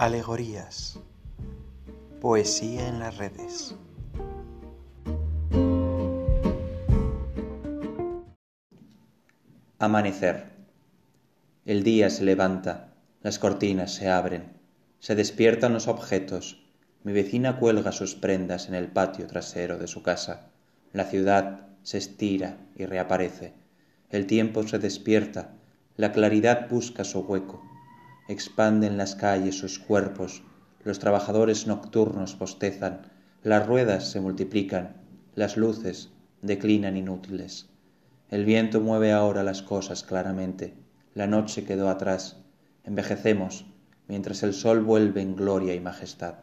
Alegorías. Poesía en las redes. Amanecer. El día se levanta, las cortinas se abren, se despiertan los objetos. Mi vecina cuelga sus prendas en el patio trasero de su casa. La ciudad se estira y reaparece. El tiempo se despierta, la claridad busca su hueco expanden las calles sus cuerpos, los trabajadores nocturnos bostezan, las ruedas se multiplican, las luces declinan inútiles. El viento mueve ahora las cosas claramente, la noche quedó atrás, envejecemos, mientras el sol vuelve en gloria y majestad.